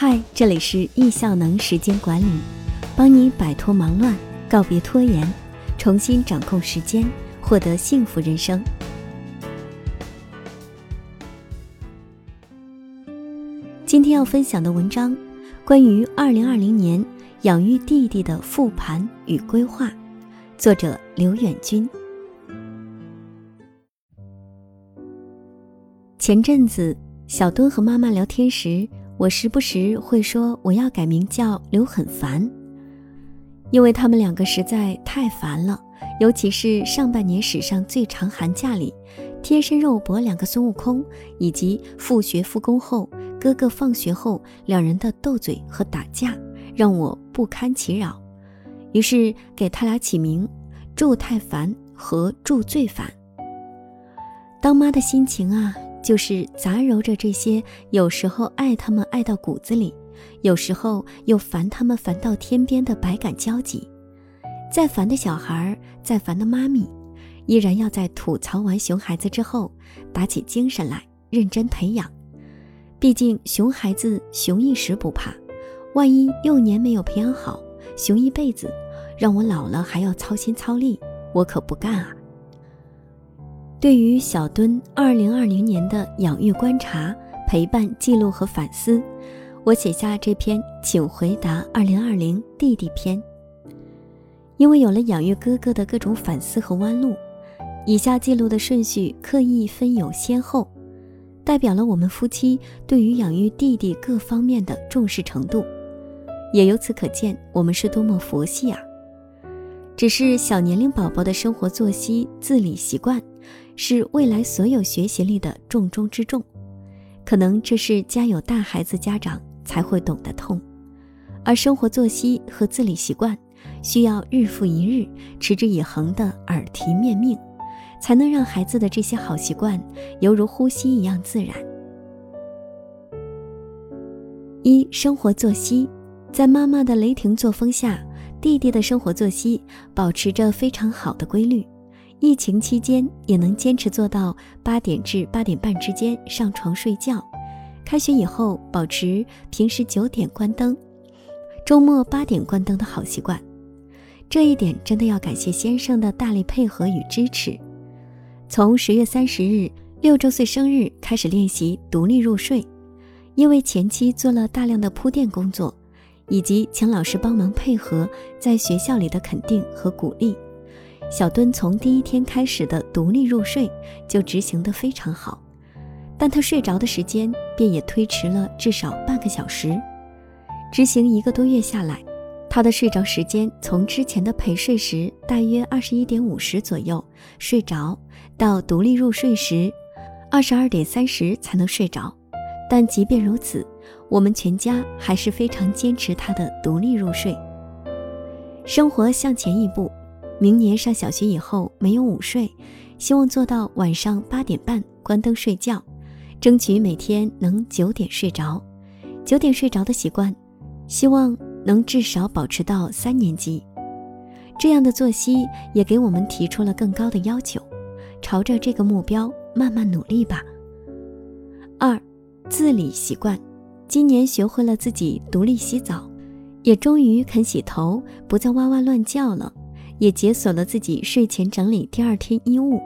嗨，这里是易效能时间管理，帮你摆脱忙乱，告别拖延，重新掌控时间，获得幸福人生。今天要分享的文章，关于二零二零年养育弟弟的复盘与规划，作者刘远军。前阵子，小墩和妈妈聊天时。我时不时会说我要改名叫刘很烦，因为他们两个实在太烦了。尤其是上半年史上最长寒假里，贴身肉搏两个孙悟空，以及复学复工后哥哥放学后两人的斗嘴和打架，让我不堪其扰。于是给他俩起名“祝太烦”和“祝最烦”。当妈的心情啊！就是杂糅着这些，有时候爱他们爱到骨子里，有时候又烦他们烦到天边的百感交集。再烦的小孩，再烦的妈咪，依然要在吐槽完熊孩子之后，打起精神来认真培养。毕竟熊孩子熊一时不怕，万一幼年没有培养好，熊一辈子，让我老了还要操心操力，我可不干啊！对于小墩二零二零年的养育观察、陪伴、记录和反思，我写下这篇《请回答二零二零弟弟篇》。因为有了养育哥哥的各种反思和弯路，以下记录的顺序刻意分有先后，代表了我们夫妻对于养育弟弟各方面的重视程度，也由此可见我们是多么佛系啊！只是小年龄宝宝的生活作息、自理习惯。是未来所有学习力的重中之重，可能这是家有大孩子家长才会懂得痛，而生活作息和自理习惯，需要日复一日、持之以恒的耳提面命，才能让孩子的这些好习惯犹如呼吸一样自然。一、生活作息，在妈妈的雷霆作风下，弟弟的生活作息保持着非常好的规律。疫情期间也能坚持做到八点至八点半之间上床睡觉，开学以后保持平时九点关灯，周末八点关灯的好习惯。这一点真的要感谢先生的大力配合与支持。从十月三十日六周岁生日开始练习独立入睡，因为前期做了大量的铺垫工作，以及请老师帮忙配合在学校里的肯定和鼓励。小墩从第一天开始的独立入睡就执行得非常好，但他睡着的时间便也推迟了至少半个小时。执行一个多月下来，他的睡着时间从之前的陪睡时大约二十一点五十左右睡着，到独立入睡时二十二点三十才能睡着。但即便如此，我们全家还是非常坚持他的独立入睡。生活向前一步。明年上小学以后没有午睡，希望做到晚上八点半关灯睡觉，争取每天能九点睡着。九点睡着的习惯，希望能至少保持到三年级。这样的作息也给我们提出了更高的要求，朝着这个目标慢慢努力吧。二，自理习惯，今年学会了自己独立洗澡，也终于肯洗头，不再哇哇乱叫了。也解锁了自己睡前整理第二天衣物，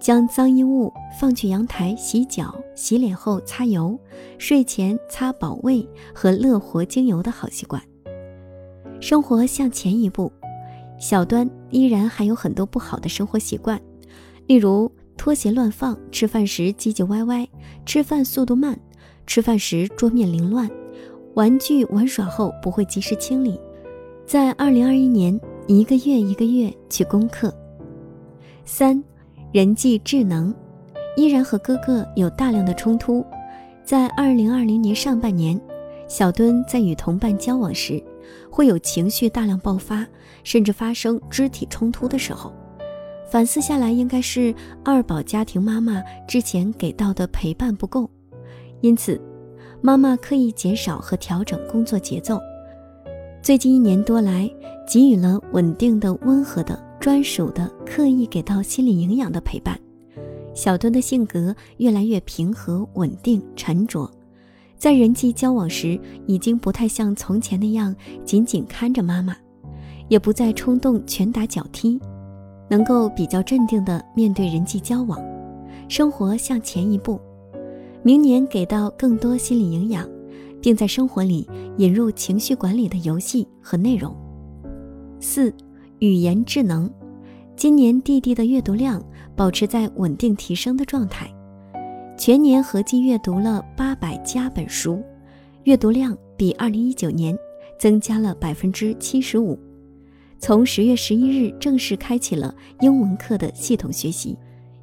将脏衣物放去阳台洗脚、洗脸后擦油，睡前擦保卫和乐活精油的好习惯。生活向前一步，小端依然还有很多不好的生活习惯，例如拖鞋乱放、吃饭时唧唧歪歪、吃饭速度慢、吃饭时桌面凌乱、玩具玩耍后不会及时清理。在二零二一年。一个月一个月去攻克。三，人际智能，依然和哥哥有大量的冲突。在二零二零年上半年，小墩在与同伴交往时，会有情绪大量爆发，甚至发生肢体冲突的时候。反思下来，应该是二宝家庭妈妈之前给到的陪伴不够，因此，妈妈刻意减少和调整工作节奏。最近一年多来，给予了稳定的、温和的、专属的、刻意给到心理营养的陪伴。小墩的性格越来越平和、稳定、沉着，在人际交往时，已经不太像从前那样紧紧看着妈妈，也不再冲动拳打脚踢，能够比较镇定地面对人际交往，生活向前一步。明年给到更多心理营养，并在生活里引入情绪管理的游戏和内容。四、语言智能，今年弟弟的阅读量保持在稳定提升的状态，全年合计阅读了八百加本书，阅读量比二零一九年增加了百分之七十五。从十月十一日正式开启了英文课的系统学习，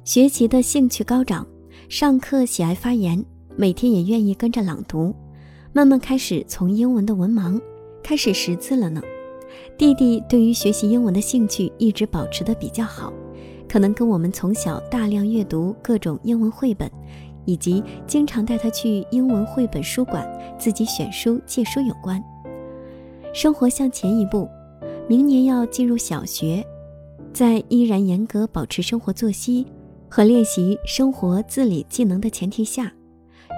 学习的兴趣高涨。上课喜爱发言，每天也愿意跟着朗读，慢慢开始从英文的文盲开始识字了呢。弟弟对于学习英文的兴趣一直保持的比较好，可能跟我们从小大量阅读各种英文绘本，以及经常带他去英文绘本书馆自己选书借书有关。生活向前一步，明年要进入小学，在依然严格保持生活作息。和练习生活自理技能的前提下，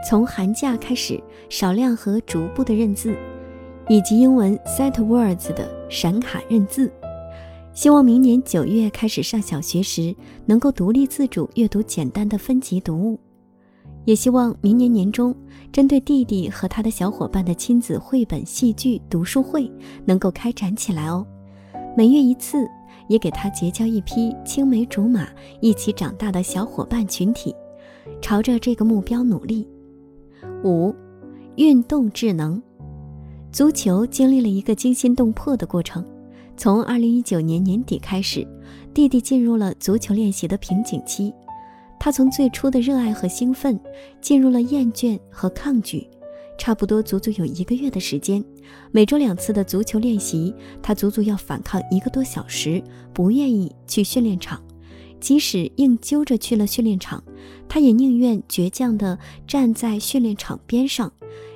从寒假开始少量和逐步的认字，以及英文 set words 的闪卡认字。希望明年九月开始上小学时，能够独立自主阅读简单的分级读物。也希望明年年中，针对弟弟和他的小伙伴的亲子绘本戏剧读书会能够开展起来哦，每月一次。也给他结交一批青梅竹马、一起长大的小伙伴群体，朝着这个目标努力。五，运动智能，足球经历了一个惊心动魄的过程。从二零一九年年底开始，弟弟进入了足球练习的瓶颈期，他从最初的热爱和兴奋，进入了厌倦和抗拒。差不多足足有一个月的时间，每周两次的足球练习，他足足要反抗一个多小时，不愿意去训练场。即使硬揪着去了训练场，他也宁愿倔强地站在训练场边上，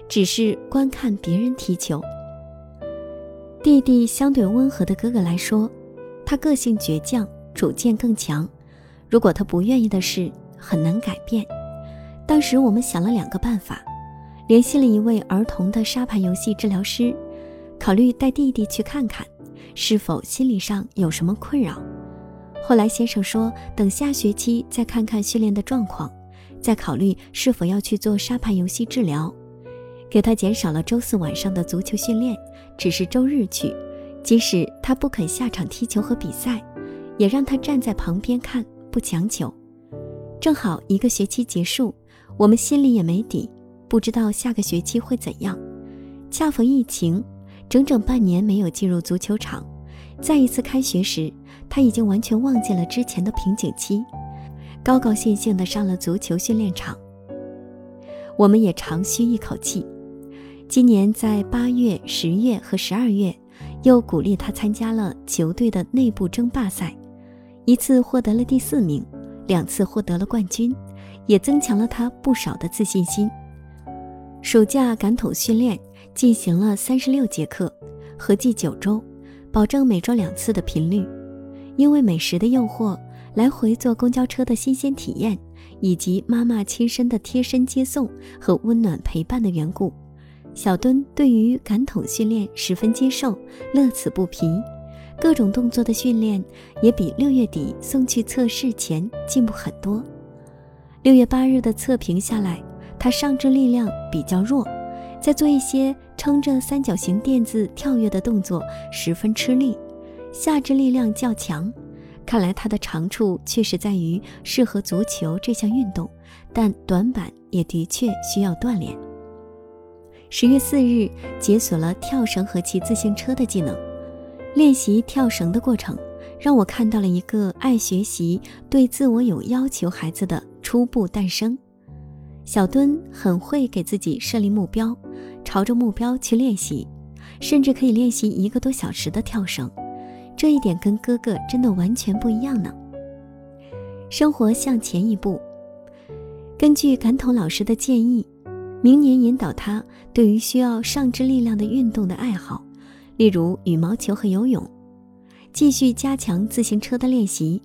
只是观看别人踢球。弟弟相对温和的哥哥来说，他个性倔强，主见更强。如果他不愿意的事，很难改变。当时我们想了两个办法。联系了一位儿童的沙盘游戏治疗师，考虑带弟弟去看看，是否心理上有什么困扰。后来先生说，等下学期再看看训练的状况，再考虑是否要去做沙盘游戏治疗。给他减少了周四晚上的足球训练，只是周日去。即使他不肯下场踢球和比赛，也让他站在旁边看，不强求。正好一个学期结束，我们心里也没底。不知道下个学期会怎样，恰逢疫情，整整半年没有进入足球场。再一次开学时，他已经完全忘记了之前的瓶颈期，高高兴兴地上了足球训练场。我们也长吁一口气。今年在八月、十月和十二月，又鼓励他参加了球队的内部争霸赛，一次获得了第四名，两次获得了冠军，也增强了他不少的自信心。暑假感统训练进行了三十六节课，合计九周，保证每周两次的频率。因为美食的诱惑，来回坐公交车的新鲜体验，以及妈妈亲身的贴身接送和温暖陪伴的缘故，小墩对于感统训练十分接受，乐此不疲。各种动作的训练也比六月底送去测试前进步很多。六月八日的测评下来。他上肢力量比较弱，在做一些撑着三角形垫子跳跃的动作十分吃力，下肢力量较强。看来他的长处确实在于适合足球这项运动，但短板也的确需要锻炼。十月四日解锁了跳绳和骑自行车的技能，练习跳绳的过程让我看到了一个爱学习、对自我有要求孩子的初步诞生。小墩很会给自己设立目标，朝着目标去练习，甚至可以练习一个多小时的跳绳。这一点跟哥哥真的完全不一样呢。生活向前一步，根据感统老师的建议，明年引导他对于需要上肢力量的运动的爱好，例如羽毛球和游泳，继续加强自行车的练习。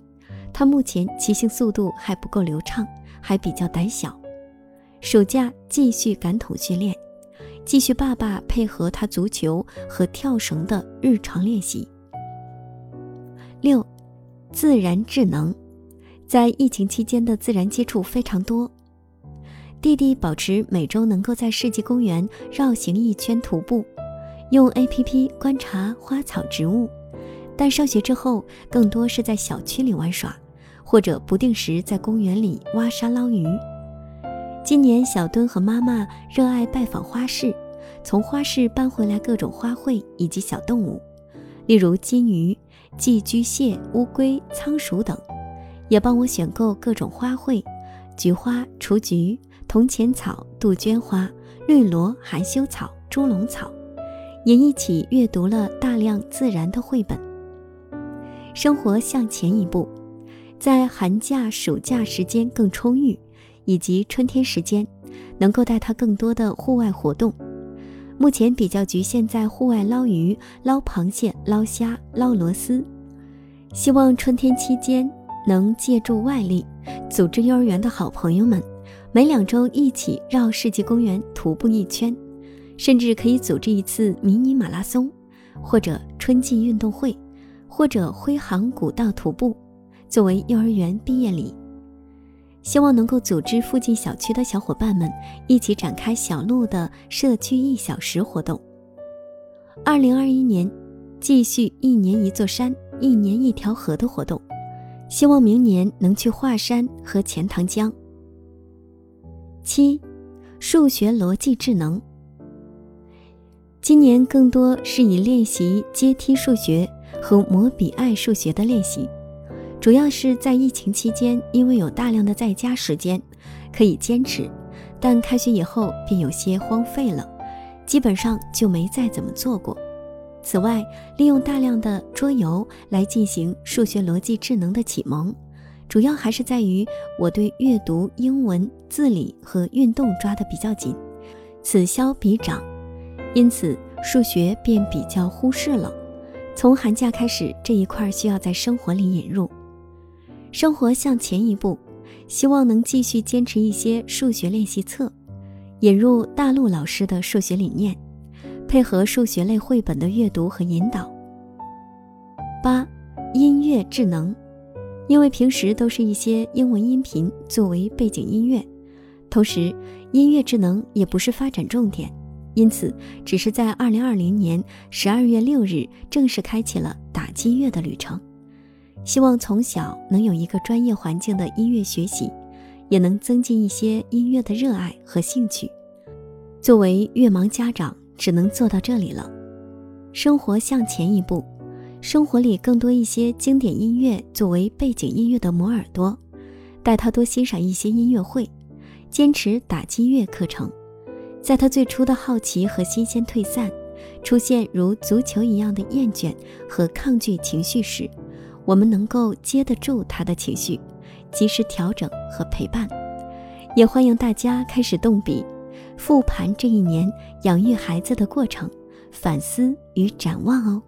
他目前骑行速度还不够流畅，还比较胆小。暑假继续感统训练，继续爸爸配合他足球和跳绳的日常练习。六，自然智能，在疫情期间的自然接触非常多。弟弟保持每周能够在世纪公园绕行一圈徒步，用 APP 观察花草植物，但上学之后更多是在小区里玩耍，或者不定时在公园里挖沙捞鱼。今年小墩和妈妈热爱拜访花市，从花市搬回来各种花卉以及小动物，例如金鱼、寄居蟹、乌龟、仓鼠等，也帮我选购各种花卉，菊花、雏菊。铜钱草、杜鹃花、绿萝、含羞草、猪笼草，也一起阅读了大量自然的绘本。生活向前一步，在寒假、暑假时间更充裕，以及春天时间，能够带他更多的户外活动。目前比较局限在户外捞鱼、捞螃蟹、捞虾、捞螺丝。希望春天期间能借助外力，组织幼儿园的好朋友们。每两周一起绕世纪公园徒步一圈，甚至可以组织一次迷你马拉松，或者春季运动会，或者挥航古道徒步，作为幼儿园毕业礼。希望能够组织附近小区的小伙伴们一起展开小路的社区一小时活动。二零二一年，继续一年一座山、一年一条河的活动，希望明年能去华山和钱塘江。七，数学逻辑智能。今年更多是以练习阶梯数学和摩比爱数学的练习，主要是在疫情期间，因为有大量的在家时间，可以坚持，但开学以后便有些荒废了，基本上就没再怎么做过。此外，利用大量的桌游来进行数学逻辑智能的启蒙。主要还是在于我对阅读、英文、字理和运动抓得比较紧，此消彼长，因此数学便比较忽视了。从寒假开始，这一块需要在生活里引入。生活向前一步，希望能继续坚持一些数学练习册，引入大陆老师的数学理念，配合数学类绘本的阅读和引导。八，音乐智能。因为平时都是一些英文音频作为背景音乐，同时音乐智能也不是发展重点，因此只是在二零二零年十二月六日正式开启了打击乐的旅程。希望从小能有一个专业环境的音乐学习，也能增进一些音乐的热爱和兴趣。作为乐盲家长，只能做到这里了。生活向前一步。生活里更多一些经典音乐作为背景音乐的磨耳朵，带他多欣赏一些音乐会，坚持打击乐课程。在他最初的好奇和新鲜退散，出现如足球一样的厌倦和抗拒情绪时，我们能够接得住他的情绪，及时调整和陪伴。也欢迎大家开始动笔，复盘这一年养育孩子的过程，反思与展望哦。